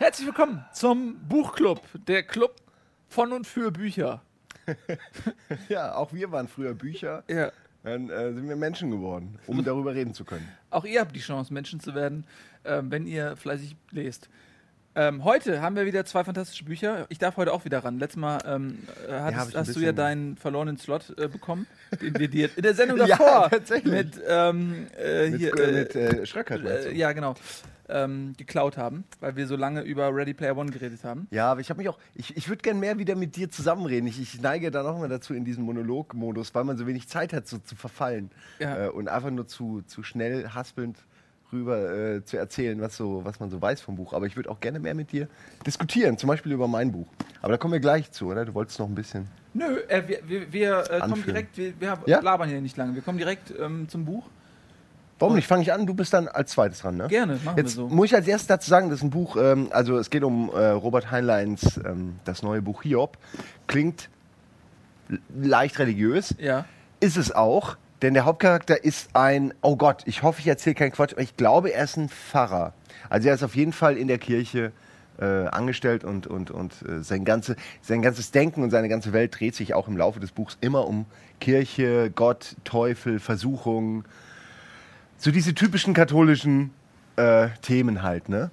Herzlich willkommen zum Buchclub, der Club von und für Bücher. Ja, auch wir waren früher Bücher. Ja. Dann äh, sind wir Menschen geworden, um darüber reden zu können. Auch ihr habt die Chance, Menschen zu werden, ähm, wenn ihr fleißig lest. Ähm, heute haben wir wieder zwei fantastische Bücher. Ich darf heute auch wieder ran. Letztes Mal ähm, äh, hattest, ein hast du ja deinen verlorenen Slot äh, bekommen, den wir dir in der Sendung Ja, davor tatsächlich. mit, ähm, äh, Mit, hier, äh, mit äh, Schröckert, ja genau ähm, geklaut haben, weil wir so lange über Ready Player One geredet haben. Ja, aber ich habe mich auch, ich, ich würde gern mehr wieder mit dir zusammenreden. Ich, ich neige dann auch immer dazu in diesen Monologmodus, weil man so wenig Zeit hat, so zu verfallen. Ja. Äh, und einfach nur zu, zu schnell haspelnd rüber äh, zu erzählen, was, so, was man so weiß vom Buch. Aber ich würde auch gerne mehr mit dir diskutieren, zum Beispiel über mein Buch. Aber da kommen wir gleich zu, oder? Du wolltest noch ein bisschen. Nö, äh, wir, wir, wir äh, kommen direkt, wir, wir labern hier nicht lange. Wir kommen direkt ähm, zum Buch. Warum nicht? Fange ich an? Du bist dann als zweites dran, ne? Gerne, machen Jetzt wir so. muss ich als erstes dazu sagen, das ist ein Buch, ähm, also es geht um äh, Robert Heinleins, ähm, das neue Buch Hiob. Klingt leicht religiös, Ja. ist es auch, denn der Hauptcharakter ist ein, oh Gott, ich hoffe, ich erzähle keinen Quatsch, aber ich glaube, er ist ein Pfarrer. Also er ist auf jeden Fall in der Kirche äh, angestellt und, und, und äh, sein, ganze, sein ganzes Denken und seine ganze Welt dreht sich auch im Laufe des Buchs immer um Kirche, Gott, Teufel, Versuchung, so diese typischen katholischen äh, Themen halt, ne?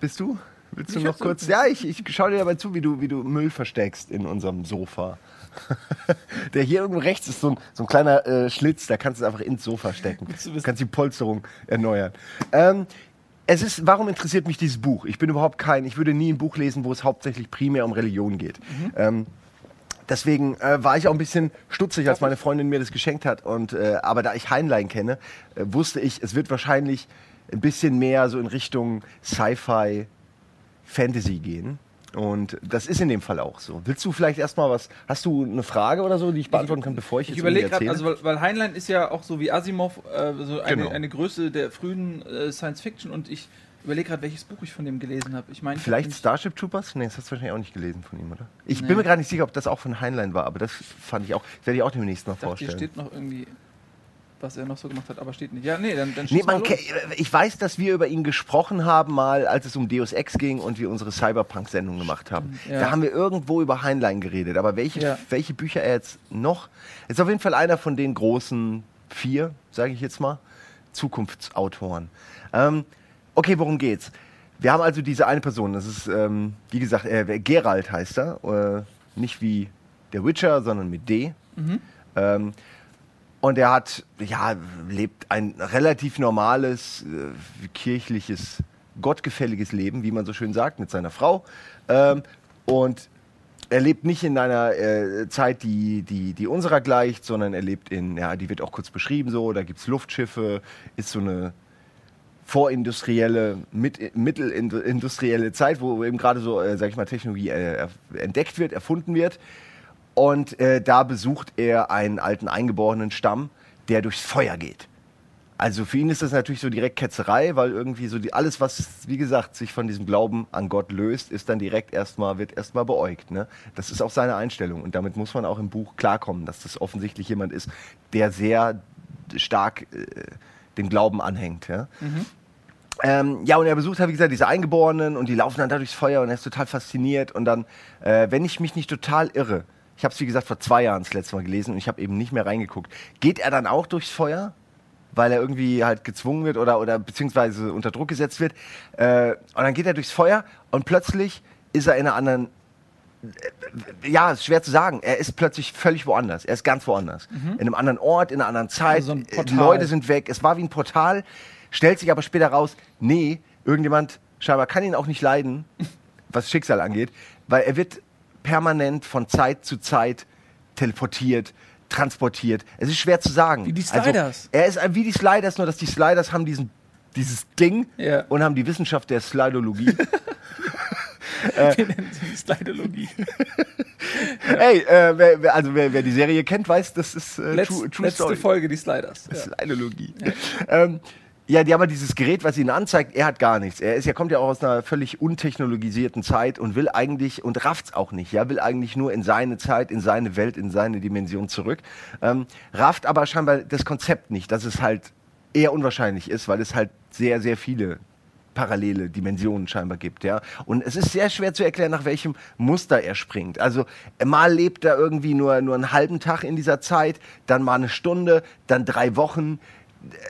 Bist du? Willst du Ich noch so- kurz? Ja, ich, ich schaue dir dabei zu, wie du, wie du Müll versteckst in unserem Sofa. Der hier irgendwo rechts ist so ein, so ein kleiner äh, Schlitz, da kannst du es einfach ins Sofa stecken. Du kannst die Polsterung erneuern. Ähm, es ist, warum interessiert mich dieses Buch? Ich bin überhaupt kein, ich würde nie ein Buch lesen, wo es hauptsächlich primär um Religion geht. Ähm, Deswegen äh, war ich auch ein bisschen stutzig, als meine Freundin mir das geschenkt hat. Und, äh, aber da ich Heinlein kenne, äh, wusste ich, es wird wahrscheinlich ein bisschen mehr so in Richtung Sci-Fi, Fantasy gehen. Und das ist in dem Fall auch so. Willst du vielleicht erstmal was, hast du eine Frage oder so, die ich beantworten kann, bevor ich Ich jetzt überlege gerade, also weil, weil Heinlein ist ja auch so wie Asimov äh, so eine, Genau. eine Größe der frühen äh, Science Fiction und ich überlege gerade, welches Buch ich von dem gelesen habe. Ich ich hab Vielleicht nämlich- Starship Troopers? Nee, das hast du wahrscheinlich auch nicht gelesen von ihm, oder? Ich Nee. bin mir gerade nicht sicher, ob das auch von Heinlein war, aber das fand ich auch, das werde ich auch demnächst noch Ich dachte, hier vorstellen. steht noch irgendwie, was er noch so gemacht hat, aber steht nicht. Ja, nee, dann, dann Nee, man, ich weiß, dass wir über ihn gesprochen haben, mal als es um Deus Ex ging und wir unsere Cyberpunk-Sendung gemacht haben. Ja. Da haben wir irgendwo über Heinlein geredet. Aber welche, Ja. welche Bücher er jetzt noch. Ist auf jeden Fall einer von den großen vier, sage ich jetzt mal, Zukunftsautoren. Ähm, okay, worum geht's? Wir haben also diese eine Person, das ist, ähm, wie gesagt, äh, Geralt heißt er. Äh, nicht wie der Witcher, sondern mit D. Ähm, und er hat, ja, lebt ein relativ normales, äh, kirchliches, gottgefälliges Leben, wie man so schön sagt, mit seiner Frau. Ähm, und er lebt nicht in einer äh, Zeit, die, die, die unserer gleicht, sondern er lebt in, ja, die wird auch kurz beschrieben so, da gibt es Luftschiffe, ist so eine vorindustrielle, mit, mittelindustrielle Zeit, wo eben gerade so, äh, sag ich mal, Technologie äh, entdeckt wird, erfunden wird. Und äh, da besucht er einen alten eingeborenen Stamm, der durchs Feuer geht. Also für ihn ist das natürlich so direkt Ketzerei, weil irgendwie so die, alles, was, wie gesagt, sich von diesem Glauben an Gott löst, ist dann direkt erstmal, wird erstmal beäugt. Ne? Das ist auch seine Einstellung. Und damit muss man auch im Buch klarkommen, dass das offensichtlich jemand ist, der sehr stark äh, dem Glauben anhängt. Ja? Ähm, ja, und er besucht halt, wie gesagt, diese Eingeborenen und die laufen dann da durchs Feuer und er ist total fasziniert. Und dann, äh, wenn ich mich nicht total irre, ich habe es wie gesagt vor zwei Jahren das letzte Mal gelesen und ich habe eben nicht mehr reingeguckt, geht er dann auch durchs Feuer? Weil er irgendwie halt gezwungen wird oder, oder beziehungsweise unter Druck gesetzt wird. Äh, und dann geht er durchs Feuer und plötzlich ist er in einer anderen ja, ist schwer zu sagen. Er ist plötzlich völlig woanders. Er ist ganz woanders. In einem anderen Ort, in einer anderen Zeit. Also so ein Äh. Leute sind weg. Es war wie ein Portal. Stellt sich aber später raus, nee, irgendjemand scheinbar kann ihn auch nicht leiden, was Schicksal angeht, weil er wird permanent von Zeit zu Zeit teleportiert, transportiert. Es ist schwer zu sagen. Wie die Sliders. Also, er ist wie die Sliders, nur dass die Sliders haben diesen, dieses Ding Ja. und haben die Wissenschaft der Slidologie. Wir nennen sie Slidologie. Ey, äh, wer, wer, also wer, wer die Serie kennt, weiß, das ist äh, Letz, true, true letzte Story. Folge, die Sliders. Ja. Slidologie. Ja. Ähm, ja, die haben halt dieses Gerät, was ihnen anzeigt, er hat gar nichts. Er ist, er kommt ja auch aus einer völlig untechnologisierten Zeit und will eigentlich, und rafft's auch nicht, ja, will eigentlich nur in seine Zeit, in seine Welt, in seine Dimension zurück. Ähm, rafft aber scheinbar das Konzept nicht, dass es halt eher unwahrscheinlich ist, weil es halt sehr, sehr viele parallele Dimensionen scheinbar gibt, ja. Und es ist sehr schwer zu erklären, nach welchem Muster er springt. Also mal lebt er irgendwie nur, nur einen halben Tag in dieser Zeit, dann mal eine Stunde, dann drei Wochen,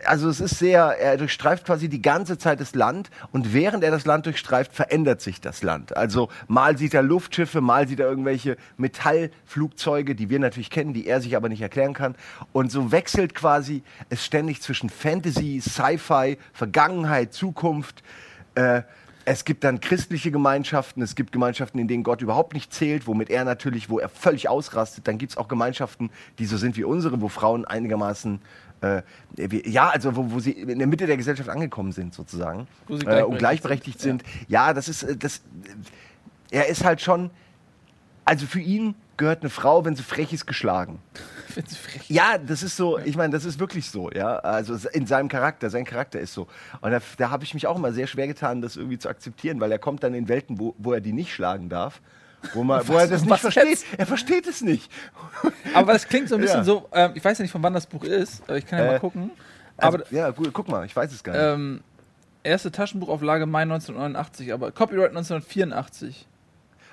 also es ist sehr, er durchstreift quasi die ganze Zeit das Land und während er das Land durchstreift, verändert sich das Land. Also mal sieht er Luftschiffe, mal sieht er irgendwelche Metallflugzeuge, die wir natürlich kennen, die er sich aber nicht erklären kann. Und so wechselt quasi es ständig zwischen Fantasy, Sci-Fi, Vergangenheit, Zukunft. Äh, es gibt dann christliche Gemeinschaften, es gibt Gemeinschaften, in denen Gott überhaupt nicht zählt, womit er natürlich, wo er völlig ausrastet. Dann gibt es auch Gemeinschaften, die so sind wie unsere, wo Frauen einigermaßen äh, ja, also wo, wo, sie in der Mitte der Gesellschaft angekommen sind sozusagen Wo sie äh, gleichberechtigt und gleichberechtigt sind, sind. Ja. das ist äh, das. Er ist halt schon. Also für ihn gehört eine Frau, wenn sie frech ist, geschlagen. Wenn sie frech Ja, das ist so, ich meine, das ist wirklich so, ja. Also in seinem Charakter, sein Charakter ist so. Und da, da habe ich mich auch immer sehr schwer getan, das irgendwie zu akzeptieren, weil er kommt dann in Welten, wo, wo er die nicht schlagen darf. Wo, man, wo er das nicht versteht. jetzt? Er versteht es nicht. Aber das klingt so ein bisschen Ja. so, ähm, ich weiß ja nicht, von wann das Buch ist, aber ich kann ja Äh, mal gucken. Also, Aber ja, gut, guck mal, ich weiß es gar nicht. ähm, erste Taschenbuchauflage Mai 1989, aber Copyright 1984.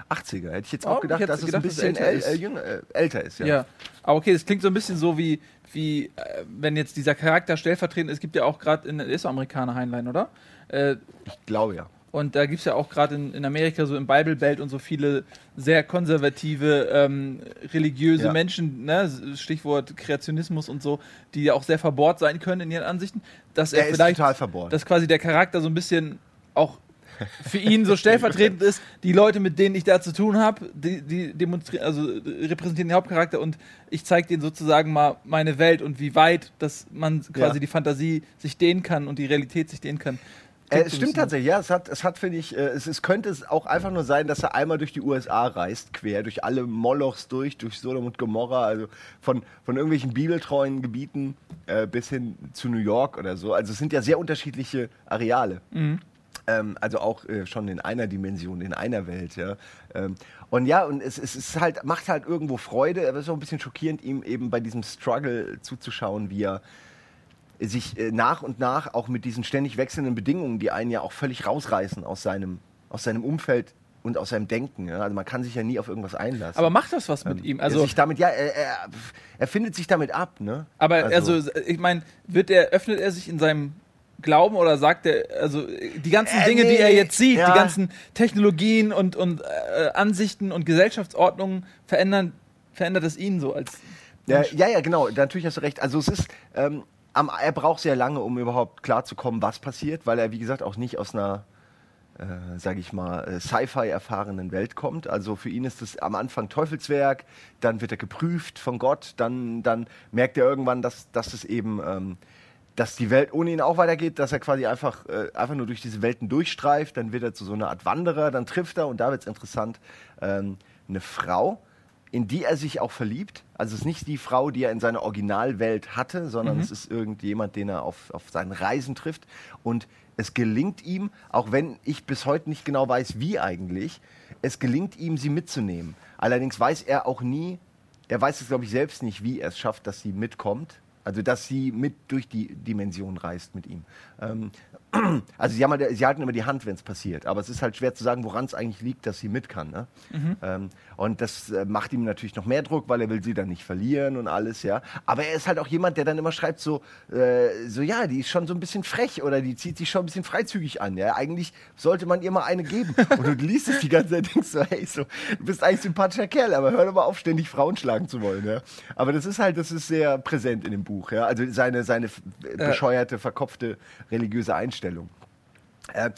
80er, hätte ich jetzt Oh, auch ich gedacht, dass es gedacht, ein es bisschen älter äl ist. äh, jünger, äh, älter ist. Ja. Ja. Aber okay, das klingt so ein bisschen so wie, wie äh, wenn jetzt dieser Charakter stellvertretend ist, gibt ja auch gerade in der ist doch Amerikaner Heinlein, oder? Äh, Ich glaube ja. Und da gibt es ja auch gerade in, in Amerika, so im Bible Belt und so viele sehr konservative, ähm, religiöse Ja. Menschen, ne? Stichwort Kreationismus und so, die ja auch sehr verbohrt sein können in ihren Ansichten, dass er, Er ist vielleicht, total verbohrt. dass quasi der Charakter so ein bisschen auch für ihn so stellvertretend ist, die Leute, mit denen ich da zu tun habe, die, die demonstrieren, also repräsentieren den Hauptcharakter und ich zeige denen sozusagen mal meine Welt und wie weit, dass man quasi Ja. die Fantasie sich dehnen kann und die Realität sich dehnen kann. Äh, es stimmt tatsächlich, ja. Es hat, es hat finde ich, äh, es, es könnte es auch einfach nur sein, dass er einmal durch die USA reist, quer, durch alle Molochs durch, durch Sodom und Gomorra, also von, von irgendwelchen bibeltreuen Gebieten äh, bis hin zu New York oder so. Also es sind ja sehr unterschiedliche Areale. Ähm, also auch äh, schon in einer Dimension, in einer Welt, ja. Ähm, und ja, und es, es ist halt, macht halt irgendwo Freude, aber es ist auch ein bisschen schockierend, ihm eben bei diesem Struggle zuzuschauen, wie er sich äh, nach und nach auch mit diesen ständig wechselnden Bedingungen, die einen ja auch völlig rausreißen aus seinem, aus seinem Umfeld und aus seinem Denken. Ja? Also man kann sich ja nie auf irgendwas einlassen. Aber macht das was mit ihm? also Also, sich damit, ja, er, er, er findet sich damit ab, ne? aber also, ich meine, wird er, öffnet er sich in seinem Glauben oder sagt er, also die ganzen Äh, Dinge, die nee, er jetzt sieht, ja. die ganzen Technologien und, und äh, Ansichten und Gesellschaftsordnungen verändern, verändert es ihn so als Ja, ja, ja, genau. Natürlich hast du recht. Also es ist, ähm, am, er braucht sehr lange, um überhaupt klarzukommen, was passiert, weil er, wie gesagt, auch nicht aus einer, äh, sage ich mal, äh, Sci-Fi erfahrenen Welt kommt. Also für ihn ist es am Anfang Teufelswerk, dann wird er geprüft von Gott, dann, dann merkt er irgendwann, dass, dass es eben, ähm, dass die Welt ohne ihn auch weitergeht, dass er quasi einfach, äh, einfach nur durch diese Welten durchstreift, dann wird er zu so einer Art Wanderer, dann trifft er, und da wird es interessant, ähm, eine Frau, in die er sich auch verliebt. Also es ist nicht die Frau, die er in seiner Originalwelt hatte, sondern es ist irgendjemand, den er auf, auf seinen Reisen trifft. Und es gelingt ihm, auch wenn ich bis heute nicht genau weiß, wie eigentlich, es gelingt ihm, sie mitzunehmen. Allerdings weiß er auch nie, er weiß es, glaube ich, selbst nicht, wie er es schafft, dass sie mitkommt. Also, dass sie mit durch die Dimension reist mit ihm. Ähm, also, sie, haben halt, sie halten immer die Hand, wenn es passiert. Aber es ist halt schwer zu sagen, woran es eigentlich liegt, dass sie mit kann. Ne? Ähm, und das äh, macht ihm natürlich noch mehr Druck, weil er will sie dann nicht verlieren und alles, ja. Aber er ist halt auch jemand, der dann immer schreibt so, äh, so ja, die ist schon so ein bisschen frech oder die zieht sich schon ein bisschen freizügig an. Ja, eigentlich sollte man ihr mal eine geben. Und du liest es die ganze Zeit, denkst so, hey, so, du bist eigentlich ein sympathischer Kerl, aber hör doch mal auf, ständig Frauen schlagen zu wollen. Ja. Aber das ist halt, das ist sehr präsent in dem Buch. Ja. Also seine, seine bescheuerte, verkopfte religiöse Einstellung. Äh,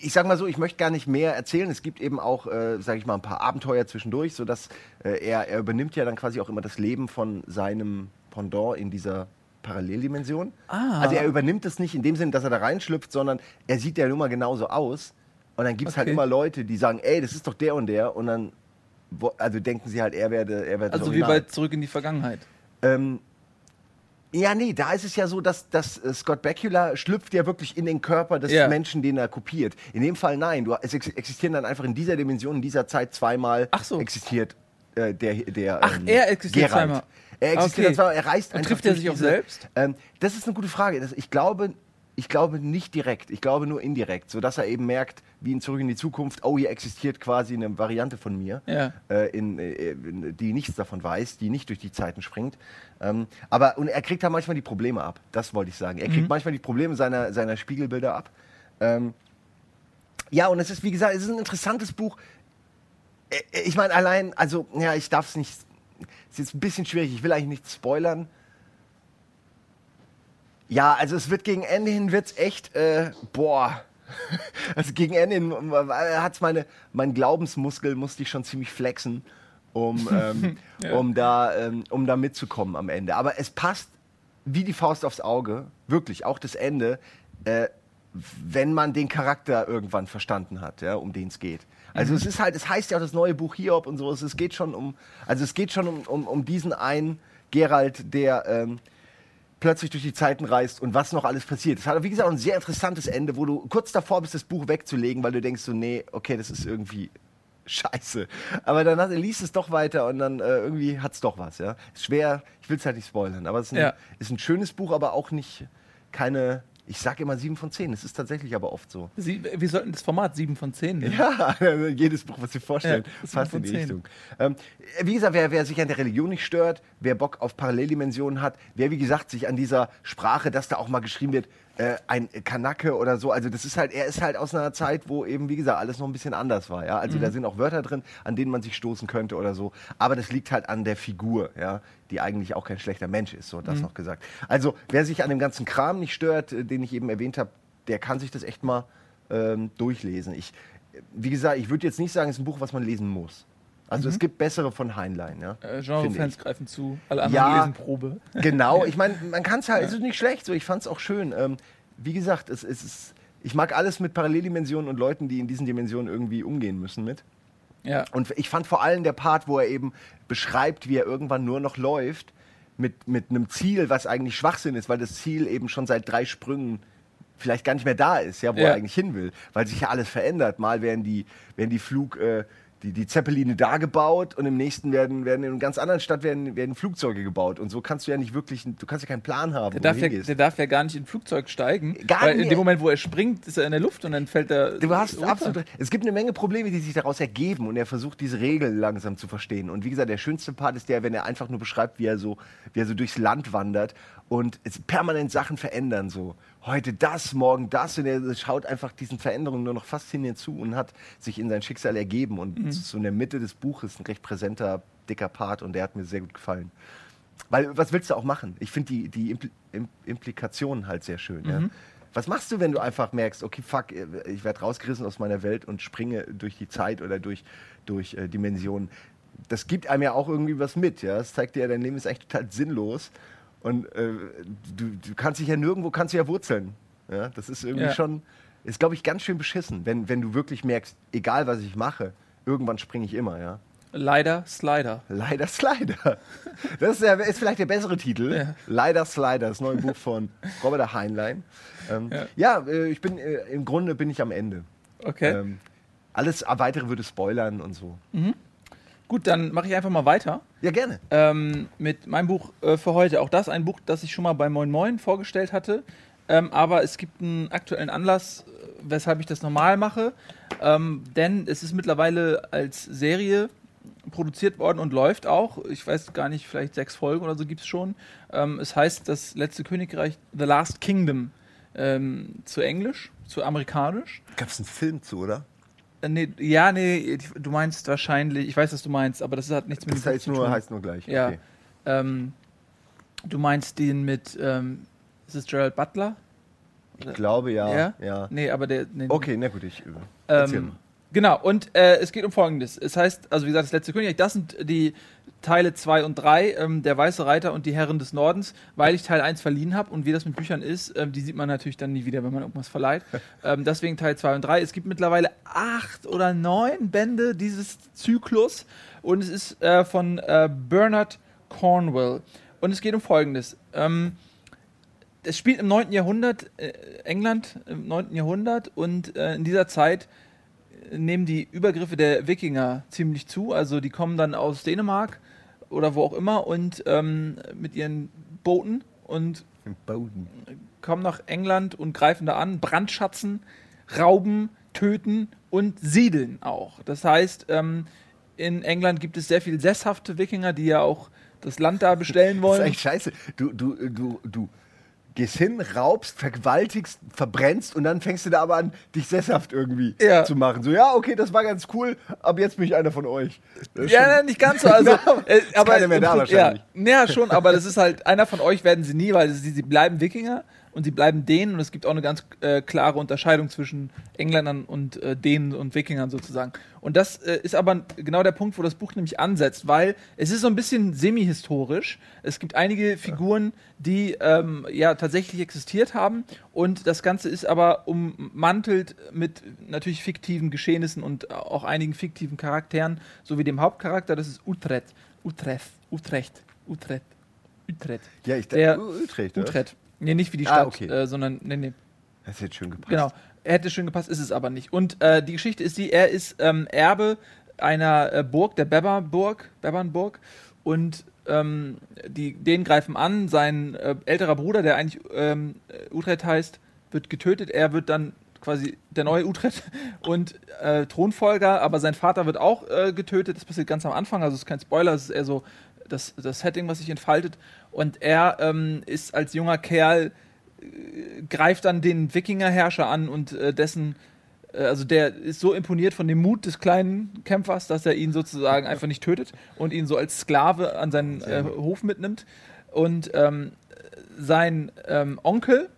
ich sag mal so, ich möchte gar nicht mehr erzählen. Es gibt eben auch, äh, sage ich mal, ein paar Abenteuer zwischendurch, sodass äh, er, er übernimmt ja dann quasi auch immer das Leben von seinem Pendant in dieser Paralleldimension. Ah. Also er übernimmt es nicht in dem Sinn, dass er da reinschlüpft, sondern er sieht ja nun mal genauso aus. Und dann gibt es halt Okay. immer Leute, die sagen, ey, das ist doch der und der. Und dann, also denken sie halt, er werde, er werde Also wie bei Zurück in die Vergangenheit. Ähm, ja, nee, da ist es ja so, dass, dass äh, Scott Bakula schlüpft ja wirklich in den Körper des Ja. Menschen, den er kopiert. In dem Fall nein. Du, es ex existieren dann einfach in dieser Dimension, in dieser Zeit zweimal Ach so. existiert äh, der, der. Ach, er existiert Geralt. zweimal. Er existiert Okay. zweimal, er reist Und trifft er sich auch diese- selbst? Ähm, das ist eine gute Frage. Das, ich glaube, ich glaube nicht direkt, ich glaube nur indirekt, sodass er eben merkt, wie in Zurück in die Zukunft, oh, hier existiert quasi eine Variante von mir, Ja. äh, in, äh, in, die nichts davon weiß, die nicht durch die Zeiten springt. Ähm, aber und er kriegt da manchmal die Probleme ab, das wollte ich sagen. Er kriegt manchmal die Probleme seiner, seiner Spiegelbilder ab. Ähm, ja, und es ist, wie gesagt, es ist ein interessantes Buch. Äh, Ich meine, allein, also, ja, ich darf es nicht. Es ist jetzt ein bisschen schwierig, ich will eigentlich nicht spoilern. Ja, also es wird gegen Ende hin wird's echt, äh, boah. Also gegen Ende hin hat's meine, mein Glaubensmuskel musste ich schon ziemlich flexen, um, ähm, Ja. um, da, ähm, um da mitzukommen am Ende. Aber es passt wie die Faust aufs Auge, wirklich, auch das Ende, äh, wenn man den Charakter irgendwann verstanden hat, ja, um den es geht. Also es ist halt, es heißt ja auch das neue Buch Hiob und so, es, es geht schon um, also es geht schon um, um, um diesen einen Gerald, der ähm, plötzlich durch die Zeiten reist und was noch alles passiert. Es hat, wie gesagt, auch ein sehr interessantes Ende, wo du kurz davor bist, das Buch wegzulegen, weil du denkst so, nee, okay, das ist irgendwie scheiße. Aber dann hat, liest es doch weiter und dann äh, irgendwie hat es doch was, ja. Ist schwer, ich will es halt nicht spoilern, aber es ist ein, Ja. ist ein schönes Buch, aber auch nicht keine, ich sage immer sieben von zehn, es ist tatsächlich aber oft so. Sie, wir sollten das Format 7 von 10 nehmen. Ja, jedes Buch, was Sie vorstellen, Ja, von in die zehn. Richtung. Ähm, wie gesagt, wer, wer sich an der Religion nicht stört, wer Bock auf Paralleldimensionen hat, wer, wie gesagt, sich an dieser Sprache, dass da auch mal geschrieben wird, äh, ein Kanake oder so, also das ist halt, er ist halt aus einer Zeit, wo eben, wie gesagt, alles noch ein bisschen anders war, ja. Also Mhm. da sind auch Wörter drin, an denen man sich stoßen könnte oder so. Aber das liegt halt an der Figur, ja, die eigentlich auch kein schlechter Mensch ist, so Mhm. das noch gesagt. Also, wer sich an dem ganzen Kram nicht stört, äh, den ich eben erwähnt habe, der kann sich das echt mal ähm, durchlesen. Ich, wie gesagt, ich würde jetzt nicht sagen, es ist ein Buch, was man lesen muss. Also es gibt bessere von Heinlein, ja. Äh, Genre-Fans greifen zu, alle anderen Ja. lesen Probe. Genau, ich meine, man kann es halt, es ist nicht schlecht, so ich fand es auch schön. Ähm, wie gesagt, es, es ist, ich mag alles mit Paralleldimensionen und Leuten, die in diesen Dimensionen irgendwie umgehen müssen mit. Ja. Und ich fand vor allem der Part, wo er eben beschreibt, wie er irgendwann nur noch läuft, mit, mit einem Ziel, was eigentlich Schwachsinn ist, weil das Ziel eben schon seit drei Sprüngen vielleicht gar nicht mehr da ist, ja, wo Ja. er eigentlich hin will, weil sich ja alles verändert. Mal werden die, werden die Flug, äh, die, die Zeppeline da gebaut und im nächsten werden, werden in einer ganz anderen Stadt werden, werden Flugzeuge gebaut. Und so kannst du ja nicht wirklich, du kannst ja keinen Plan haben, Der wo darf, ja, der darf ja gar nicht in ein Flugzeug steigen. Gar weil in nicht. dem Moment, wo er springt, ist er in der Luft und dann fällt er. Du hast runter. absolut. Es gibt eine Menge Probleme, die sich daraus ergeben und er versucht, diese Regeln langsam zu verstehen. Und wie gesagt, der schönste Part ist der, wenn er einfach nur beschreibt, wie er so, wie er so durchs Land wandert und permanent Sachen verändern. So heute das, morgen das. Und er schaut einfach diesen Veränderungen nur noch fasziniert zu und hat sich in sein Schicksal ergeben. Und so in der Mitte des Buches ein recht präsenter, dicker Part und der hat mir sehr gut gefallen. Weil, was willst du auch machen? Ich finde die, die Impl Im Implikationen halt sehr schön. Ja? Was machst du, wenn du einfach merkst, okay, fuck, ich werde rausgerissen aus meiner Welt und springe durch die Zeit oder durch, durch äh, Dimensionen? Das gibt einem ja auch irgendwie was mit. Ja? Das zeigt dir, ja, dein Leben ist echt total sinnlos. Und äh, du, du kannst dich ja nirgendwo, kannst du ja wurzeln. Ja? Das ist irgendwie Ja. schon, ist glaube ich ganz schön beschissen, wenn, wenn du wirklich merkst, egal was ich mache, irgendwann springe ich immer, ja. Leider Slider. Leider Slider. Das ist, ja, ist vielleicht der bessere Titel. Ja. Leider Slider, das neue Buch von Robert Heinlein. Ähm, Ja. ja, äh, ich bin äh, im Grunde bin ich am Ende. Okay. Ähm, alles weitere würde spoilern und so. Gut, dann mache ich einfach mal weiter. Ja, gerne. ähm, mit meinem Buch äh, für heute. Auch das ein Buch, das ich schon mal bei Moin Moin vorgestellt hatte. Ähm, aber es gibt einen aktuellen Anlass, äh, weshalb ich das normal mache. Ähm, denn es ist mittlerweile als Serie produziert worden und läuft auch. Ich weiß gar nicht, vielleicht sechs Folgen oder so gibt es schon. Ähm, es heißt Das letzte Königreich, The Last Kingdom, ähm, zu Englisch, zu amerikanisch. Gab es einen Film zu, oder? Äh, nee, ja, nee, du meinst wahrscheinlich, ich weiß, was du meinst, aber das hat nichts mit Das dem heißt zu nur, tun. heißt nur gleich. Ja. Okay. Ähm, du meinst den mit, ähm, ist es Gerald Butler? Ich glaube ja. Ja? ja. Nee, aber der. Nee, Okay, na gut, ich. Äh, Ähm, genau, und äh, es geht um Folgendes. Es heißt, also wie gesagt, das letzte Königreich, das sind die Teile 2 und 3, ähm, der Weiße Reiter und die Herren des Nordens, weil ich Teil 1 verliehen habe und wie das mit Büchern ist, ähm, die sieht man natürlich dann nie wieder, wenn man irgendwas verleiht. ähm, deswegen Teil 2 und 3. Es gibt mittlerweile acht oder neun Bände dieses Zyklus und es ist äh, von äh, Bernard Cornwell. Und es geht um Folgendes. Ähm, es spielt im 9. Jahrhundert, äh, England im 9. Jahrhundert und äh, in dieser Zeit äh, nehmen die Übergriffe der Wikinger ziemlich zu. Also die kommen dann aus Dänemark oder wo auch immer und ähm, mit ihren Booten und Boden. kommen nach England und greifen da an, brandschatzen, rauben, töten und siedeln auch. Das heißt, ähm, in England gibt es sehr viele sesshafte Wikinger, die ja auch das Land da bestellen Das ist wollen. eigentlich scheiße. Du, du, du, du gehst hin, raubst, vergewaltigst, verbrennst und dann fängst du da aber an, dich sesshaft irgendwie Ja. zu machen. So, ja, okay, das war ganz cool, aber jetzt bin ich einer von euch. Ja, nein, nicht ganz so. Also, aber äh, ist aber keiner mehr da wahrscheinlich. Ja, ja, schon, aber das ist halt, einer von euch werden sie nie, weil sie, sie bleiben Wikinger und sie bleiben Dänen und es gibt auch eine ganz äh, klare Unterscheidung zwischen Engländern und äh, Dänen und Wikingern sozusagen. Und das äh, ist aber genau der Punkt, wo das Buch nämlich ansetzt, weil es ist so ein bisschen semi-historisch. Es gibt einige Figuren, die ähm, ja tatsächlich existiert haben und das Ganze ist aber ummantelt mit natürlich fiktiven Geschehnissen und auch einigen fiktiven Charakteren, sowie dem Hauptcharakter, das ist Utrecht. Utrecht. Utrecht. Utrecht. Utrecht. Ja, ich Der- Utrecht. Utrecht. Nee, nicht wie die Ah, Stadt, okay. äh, sondern, nee, nee, Das jetzt schön gepasst. genau. Hätte schön gepasst, ist es aber nicht. Und äh, die Geschichte ist die, er ist ähm, Erbe einer äh, Burg, der Bebberburg, Bebernburg, und ähm, die, den greifen an. Sein äh, älterer Bruder, der eigentlich ähm, äh, Utrecht heißt, wird getötet. Er wird dann quasi der neue Utrecht und äh, Thronfolger, aber sein Vater wird auch äh, getötet. Das passiert ganz am Anfang, also es ist kein Spoiler, es ist eher so das, das Setting, was sich entfaltet. Und er ähm, ist als junger Kerl greift dann den Wikingerherrscher an und äh, dessen, äh, also der ist so imponiert von dem Mut des kleinen Kämpfers, dass er ihn sozusagen einfach nicht tötet und ihn so als Sklave an seinen äh, Hof mitnimmt. Und ähm, sein ähm, Onkel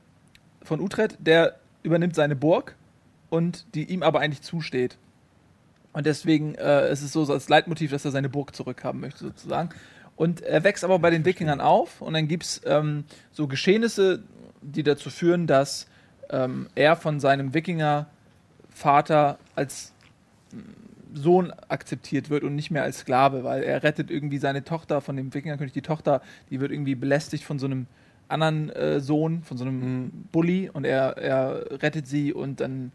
von Utrecht, der übernimmt seine Burg und die ihm aber eigentlich zusteht. Und deswegen äh, ist es so als Leitmotiv, dass er seine Burg zurückhaben möchte, sozusagen. Und er wächst aber bei den Wikingern auf und dann gibt es ähm, so Geschehnisse, die dazu führen, dass ähm, er von seinem Wikinger-Vater als mm, Sohn akzeptiert wird und nicht mehr als Sklave, weil er rettet irgendwie seine Tochter von dem Wikingerkönig. Die Tochter, die wird irgendwie belästigt von so einem anderen äh, Sohn, von so einem Bully und er, er rettet sie und dann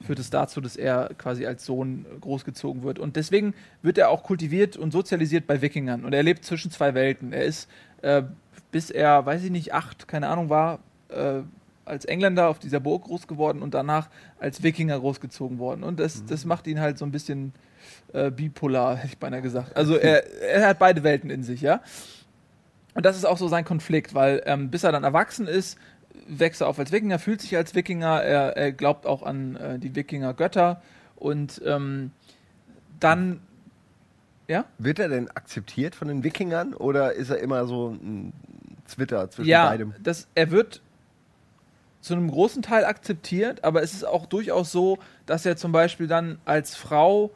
führt es dazu, dass er quasi als Sohn großgezogen wird. Und deswegen wird er auch kultiviert und sozialisiert bei Wikingern. Und er lebt zwischen zwei Welten. Er ist, äh, bis er, weiß ich nicht, acht, keine Ahnung war, äh, als Engländer auf dieser Burg groß geworden und danach als Wikinger großgezogen worden. Und das, das macht ihn halt so ein bisschen äh, bipolar, hätte ich beinahe gesagt. Also er, er hat beide Welten in sich, ja. Und das ist auch so sein Konflikt, weil ähm, bis er dann erwachsen ist, wächst er auf als Wikinger, fühlt sich als Wikinger, er, er glaubt auch an äh, die Wikinger-Götter und ähm, dann, ja? Wird er denn akzeptiert von den Wikingern oder ist er immer so ein Zwitter zwischen ja, beidem? Das, er wird zu einem großen Teil akzeptiert, aber es ist auch durchaus so, dass er zum Beispiel dann als Frau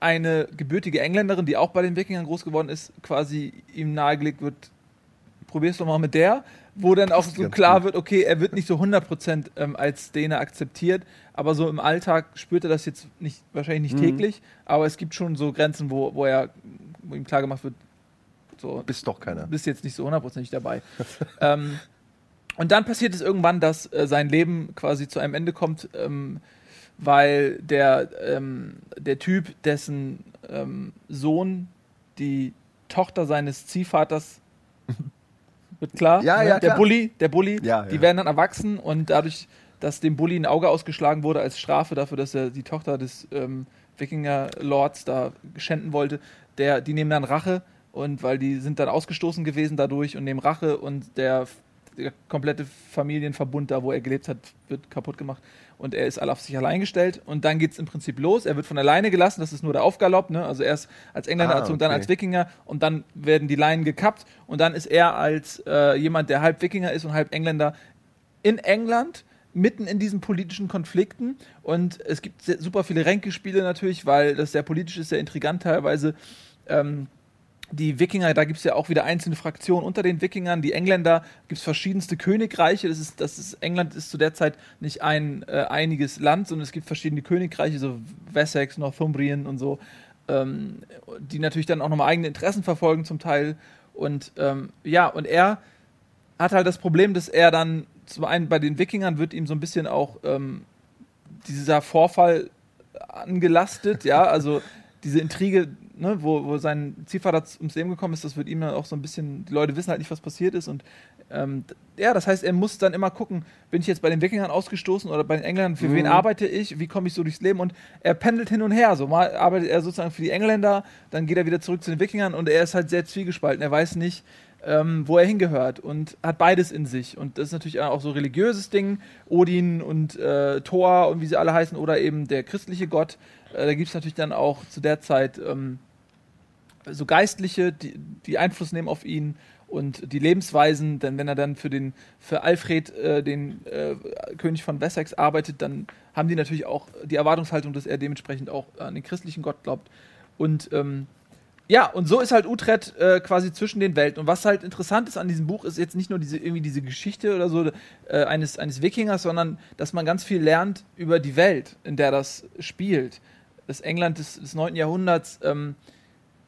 eine gebürtige Engländerin, die auch bei den Wikingern groß geworden ist, quasi ihm nahegelegt wird, probier's doch mal mit der, wo dann auch so klar wird, okay, er wird nicht so 100% ähm, als Däne akzeptiert, aber so im Alltag spürt er das jetzt nicht, wahrscheinlich nicht Mhm. täglich, aber es gibt schon so Grenzen, wo, wo er, wo ihm klar gemacht wird, so, Bist doch keiner. bist jetzt nicht so hundertprozentig dabei. ähm, und dann passiert es irgendwann, dass äh, sein Leben quasi zu einem Ende kommt, ähm, weil der, ähm, der Typ, dessen ähm, Sohn die Tochter seines Ziehvaters wird klar, Ja, ne? ja, der klar. Bully, der Bully, Ja, die ja. werden dann erwachsen und dadurch, dass dem Bully ein Auge ausgeschlagen wurde als Strafe dafür, dass er die Tochter des ähm, Wikinger-Lords da schänden wollte, der, die nehmen dann Rache und weil die sind dann ausgestoßen gewesen dadurch und nehmen Rache und der, der komplette Familienverbund da, wo er gelebt hat, wird kaputt gemacht und er ist alle auf sich allein gestellt und dann geht es im Prinzip los. Er wird von alleine gelassen, das ist nur der Aufgalopp, ne? also erst als Engländer Ah, erzogen, und dann okay. als Wikinger und dann werden die Leinen gekappt und dann ist er als äh, jemand, der halb Wikinger ist und halb Engländer in England mitten in diesen politischen Konflikten und es gibt sehr, super viele Ränkespiele natürlich, weil das sehr politisch ist, sehr intrigant teilweise. Ähm, die Wikinger, da gibt es ja auch wieder einzelne Fraktionen unter den Wikingern. Die Engländer gibt es verschiedenste Königreiche. Das ist, das ist, England ist zu der Zeit nicht ein äh, einiges Land, sondern es gibt verschiedene Königreiche, so Wessex, Northumbrien und so, ähm, die natürlich dann auch nochmal eigene Interessen verfolgen zum Teil. Und ähm, ja, und er hat halt das Problem, dass er dann zum einen bei den Wikingern wird ihm so ein bisschen auch ähm, dieser Vorfall angelastet, ja, also diese Intrige ne, wo, wo sein Ziehvater ums Leben gekommen ist, das wird ihm dann auch so ein bisschen, die Leute wissen halt nicht, was passiert ist und ähm, ja, das heißt, er muss dann immer gucken, bin ich jetzt bei den Wikingern ausgestoßen oder bei den Engländern, für mhm. wen arbeite ich, wie komme ich so durchs Leben und er pendelt hin und her, so mal arbeitet er sozusagen für die Engländer, dann geht er wieder zurück zu den Wikingern und er ist halt sehr zwiegespalten, er weiß nicht, ähm, wo er hingehört und hat beides in sich. Und das ist natürlich auch so ein religiöses Ding, Odin und äh, Thor und wie sie alle heißen, oder eben der christliche Gott. Äh, da gibt es natürlich dann auch zu der Zeit ähm, so Geistliche, die, die Einfluss nehmen auf ihn und die Lebensweisen, denn wenn er dann für den für Alfred, äh, den äh, König von Wessex, arbeitet, dann haben die natürlich auch die Erwartungshaltung, dass er dementsprechend auch an den christlichen Gott glaubt. Und ähm, ja, und so ist halt Utrecht äh, quasi zwischen den Welten. Und was halt interessant ist an diesem Buch, ist jetzt nicht nur diese, irgendwie diese Geschichte oder so äh, eines, eines Wikingers, sondern dass man ganz viel lernt über die Welt, in der das spielt. Das England des, des 9. Jahrhunderts, ähm,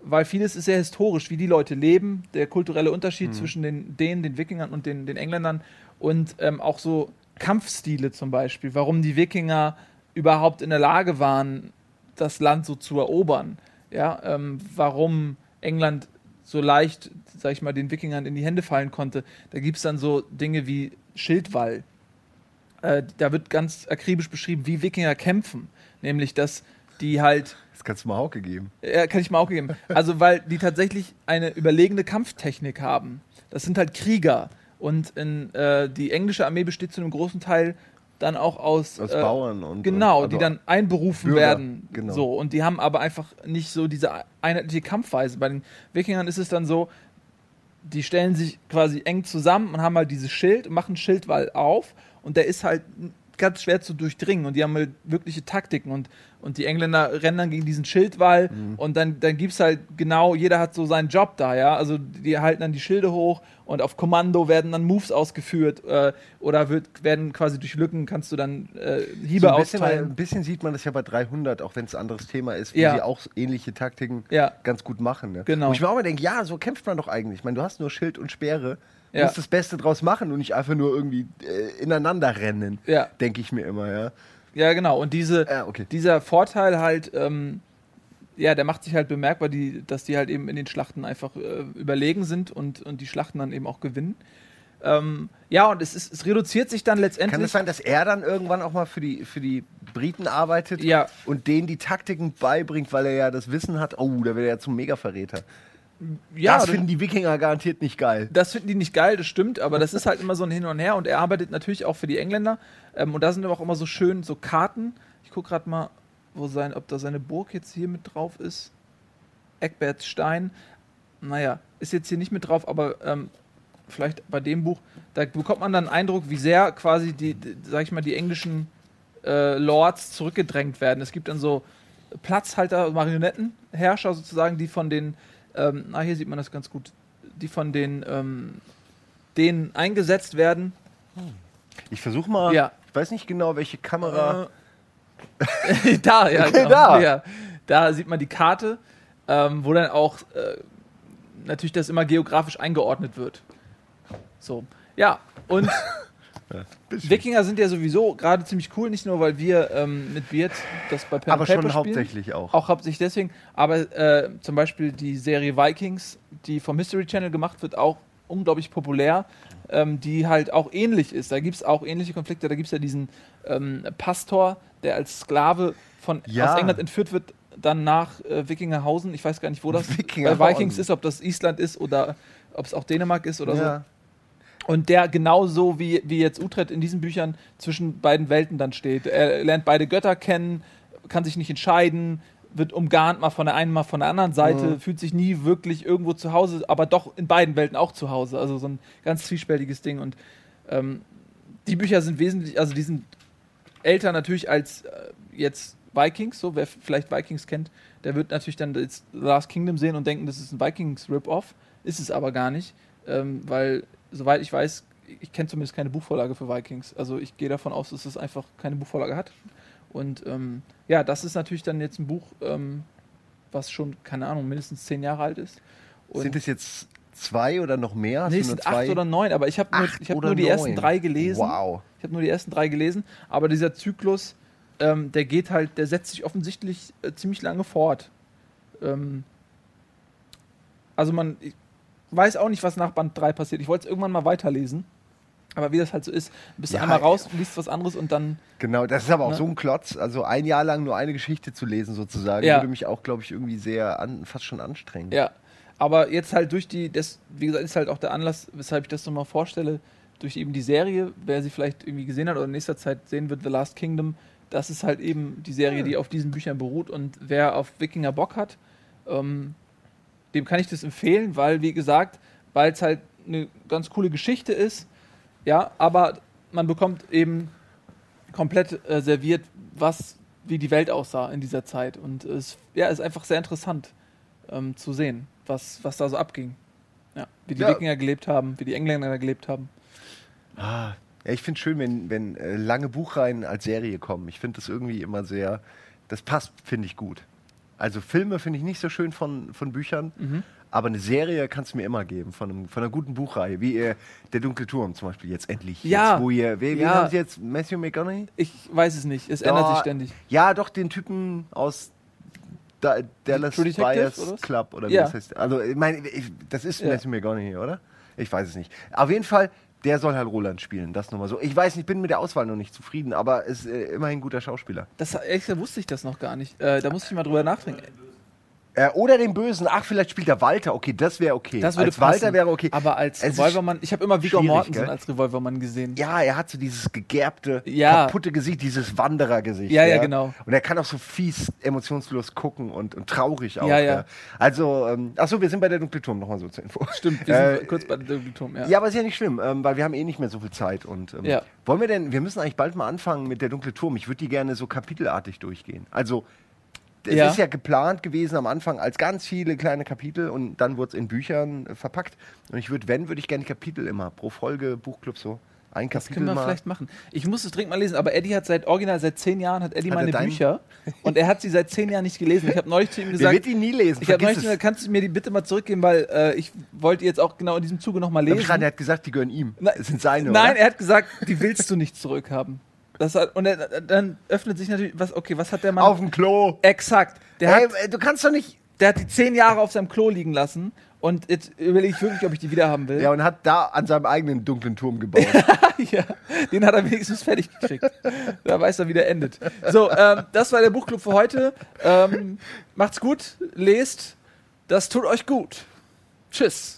weil vieles ist sehr historisch, wie die Leute leben, der kulturelle Unterschied mhm. zwischen den, denen, den Wikingern und den, den Engländern und ähm, auch so Kampfstile zum Beispiel, warum die Wikinger überhaupt in der Lage waren, das Land so zu erobern ja, ähm, warum England so leicht, sag ich mal, den Wikingern in die Hände fallen konnte. Da gibt es dann so Dinge wie Schildwall. Äh, da wird ganz akribisch beschrieben, wie Wikinger kämpfen. Nämlich, dass die halt. Das kannst du mal auch gegeben. Ja, kann ich mal auch geben. Also, weil die tatsächlich eine überlegene Kampftechnik haben. Das sind halt Krieger. Und in, äh, die englische Armee besteht zu einem großen Teil dann auch aus, aus äh, Bauern und genau, und, die dann einberufen Bürger, werden. Genau. So und die haben aber einfach nicht so diese einheitliche Kampfweise. Bei den Wikingern ist es dann so, die stellen sich quasi eng zusammen und haben halt dieses Schild und machen Schildwall auf und der ist halt ganz schwer zu durchdringen und die haben halt wirkliche Taktiken und, und die Engländer rennen dann gegen diesen Schildwall mhm. und dann, dann gibt es halt genau, jeder hat so seinen Job da, ja, also die halten dann die Schilde hoch und auf Kommando werden dann Moves ausgeführt äh, oder wird, werden quasi durch Lücken kannst du dann äh, Hiebe so ein bisschen, austeilen. Ein bisschen sieht man das ja bei 300, auch wenn es ein anderes Thema ist, wie ja. sie auch ähnliche Taktiken ja. ganz gut machen. Ne? Genau. Wo ich mir auch mal denke, ja, so kämpft man doch eigentlich. Ich meine, du hast nur Schild und Speere ja. musst das Beste draus machen und nicht einfach nur irgendwie äh, ineinander rennen, ja. denke ich mir immer, ja. Ja, genau. Und diese, ja, okay. dieser Vorteil halt, ähm, ja, der macht sich halt bemerkbar, die, dass die halt eben in den Schlachten einfach äh, überlegen sind und, und die Schlachten dann eben auch gewinnen. Ähm, ja, und es, ist, es reduziert sich dann letztendlich. Kann es sein, dass er dann irgendwann auch mal für die, für die Briten arbeitet ja. und denen die Taktiken beibringt, weil er ja das Wissen hat? Oh, da wird er ja zum Mega-Verräter. Ja, das finden die Wikinger garantiert nicht geil. Das finden die nicht geil, das stimmt, aber das ist halt immer so ein Hin und Her und er arbeitet natürlich auch für die Engländer. Ähm, und da sind aber auch immer so schön so Karten. Ich gucke gerade mal, wo sein, ob da seine Burg jetzt hier mit drauf ist. Eckbertstein. Naja, ist jetzt hier nicht mit drauf, aber ähm, vielleicht bei dem Buch, da bekommt man dann einen Eindruck, wie sehr quasi die, die sag ich mal, die englischen äh, Lords zurückgedrängt werden. Es gibt dann so Platzhalter, Marionettenherrscher sozusagen, die von den ähm, ah, hier sieht man das ganz gut, die von den ähm, denen eingesetzt werden. Ich versuche mal, ja. ich weiß nicht genau, welche Kamera. Äh, da, ja, genau. da. ja. Da sieht man die Karte, ähm, wo dann auch äh, natürlich das immer geografisch eingeordnet wird. So, ja, und Ja, Wikinger sind ja sowieso gerade ziemlich cool, nicht nur weil wir ähm, mit Beard das bei Pen Aber Paper schon spielen, hauptsächlich auch. Auch hauptsächlich deswegen. Aber äh, zum Beispiel die Serie Vikings, die vom History Channel gemacht wird, auch unglaublich populär, ähm, die halt auch ähnlich ist. Da gibt es auch ähnliche Konflikte. Da gibt es ja diesen ähm, Pastor, der als Sklave von, ja. aus England entführt wird, dann nach äh, Wikingerhausen. Ich weiß gar nicht, wo das bei Vikings ist, ob das Island ist oder ob es auch Dänemark ist oder ja. so. Und der genauso wie, wie jetzt Utrecht in diesen Büchern zwischen beiden Welten dann steht. Er lernt beide Götter kennen, kann sich nicht entscheiden, wird umgarnt mal von der einen, mal von der anderen Seite, mhm. fühlt sich nie wirklich irgendwo zu Hause, aber doch in beiden Welten auch zu Hause. Also so ein ganz zwiespältiges Ding. Und ähm, die Bücher sind wesentlich, also die sind älter natürlich als äh, jetzt Vikings, so wer vielleicht Vikings kennt, der wird natürlich dann jetzt Last Kingdom sehen und denken, das ist ein Vikings-Rip-Off. Ist es aber gar nicht, ähm, weil soweit ich weiß, ich kenne zumindest keine Buchvorlage für Vikings. Also ich gehe davon aus, dass es einfach keine Buchvorlage hat. Und ähm, ja, das ist natürlich dann jetzt ein Buch, ähm, was schon, keine Ahnung, mindestens zehn Jahre alt ist. Und Sind es jetzt zwei oder noch mehr? Hast nee, es sind zwei? acht oder neun, aber ich habe nur, ich hab nur die neun. ersten drei gelesen. Wow. Ich habe nur die ersten drei gelesen, aber dieser Zyklus, ähm, der geht halt, der setzt sich offensichtlich äh, ziemlich lange fort. Ähm, Also man weiß auch nicht, was nach Band 3 passiert. Ich wollte es irgendwann mal weiterlesen. Aber wie das halt so ist, bist Ja, du einmal raus, liest was anderes und dann. Genau, das ist aber auch Ne? so ein Klotz. Also ein Jahr lang nur eine Geschichte zu lesen, sozusagen, Ja. würde mich auch, glaube ich, irgendwie sehr an, fast schon anstrengen. Ja. Aber jetzt halt durch die, das, wie gesagt, ist halt auch der Anlass, weshalb ich das nochmal vorstelle, durch eben die Serie, wer sie vielleicht irgendwie gesehen hat oder in nächster Zeit sehen wird, The Last Kingdom, das ist halt eben die Serie, die auf diesen Büchern beruht und wer auf Wikinger Bock hat, ähm, dem kann ich das empfehlen, weil, wie gesagt, weil es halt eine ganz coole Geschichte ist, ja, aber man bekommt eben komplett äh, serviert, was, wie die Welt aussah in dieser Zeit und es ja, ist einfach sehr interessant ähm, zu sehen, was, was da so abging. Ja, wie die Ja. Wikinger gelebt haben, wie die Engländer gelebt haben. Ah, ja, ich finde schön, wenn, wenn äh, lange Buchreihen als Serie kommen. Ich finde das irgendwie immer sehr, das passt, finde ich gut. Also Filme finde ich nicht so schön von, von Büchern, Mhm. aber eine Serie kannst du mir immer geben, von, einem, von einer guten Buchreihe, wie äh, Der dunkle Turm zum Beispiel jetzt endlich. Ja. Jetzt, wo ihr, wen Ja. haben sie jetzt? Matthew McConaughey? Ich weiß es nicht, es ändert Da- sich ständig. Ja, doch, den Typen aus da, Dallas Buyers oder? Club oder wie Ja. das heißt. Also, ich meine, das ist Ja. Matthew McConaughey, oder? Ich weiß es nicht. Auf jeden Fall, der soll halt Roland spielen, das nochmal so. Ich weiß nicht, ich bin mit der Auswahl noch nicht zufrieden, aber ist äh, immerhin ein guter Schauspieler. Das ehrlich gesagt wusste ich das noch gar nicht. Äh, da musste ich mal drüber nachdenken. Äh, oder den Bösen, ach, vielleicht spielt er Walter, okay, das wäre okay. Das würde als Walter passen. wäre okay. Aber als Es Revolvermann, ich habe immer Viggo Mortensen gell? als Revolvermann gesehen. Ja, er hat so dieses gegerbte, Ja. kaputte Gesicht, dieses Wanderergesicht. Ja, ja, genau. Und er kann auch so fies, emotionslos gucken und, und traurig auch. Ja, ja. Also, ähm, achso, wir sind bei der Dunkle Turm, nochmal so zur Info. Stimmt, wir Äh, sind kurz bei dem Turm, ja. Ja. aber ist ja nicht schlimm, ähm, weil wir haben eh nicht mehr so viel Zeit. Und ähm, Ja. wollen wir denn, wir müssen eigentlich bald mal anfangen mit der Dunkle Turm. Ich würde die gerne so kapitelartig durchgehen. Also, es Ja. ist ja geplant gewesen am Anfang als ganz viele kleine Kapitel und dann wurde es in Büchern äh, verpackt. Und ich würde, wenn, würde ich gerne Kapitel immer pro Folge, Buchclub so, ein Das können wir mal. vielleicht machen. Ich muss es dringend mal lesen, aber Eddie hat seit original seit zehn Jahren hat Eddie Hat er meine Bücher und er hat sie seit zehn Jahren nicht gelesen. Ich habe neulich zu ihm gesagt, wird die nie lesen. ich habe neulich es. gesagt, kannst du mir die bitte mal zurückgeben, weil äh, ich wollte jetzt auch genau in diesem Zuge noch mal Der lesen. Schrein, der hat gesagt, die gehören ihm. Na- Das sind seine, Nein, oder? er hat gesagt, die willst du nicht zurückhaben. Das hat, und dann öffnet sich natürlich, was, okay, was hat der Mann? Auf dem Klo. Exakt. Der, Hey, hat, äh, du kannst doch nicht. der hat die zehn Jahre auf seinem Klo liegen lassen und jetzt überlege ich wirklich, ob ich die wieder haben will. Ja, und hat da an seinem eigenen dunklen Turm gebaut. ja, den hat er wenigstens fertig gekriegt. Da weiß er, wie der endet. So, ähm, das war der Buchclub für heute. Ähm, macht's gut, lest, das tut euch gut. Tschüss.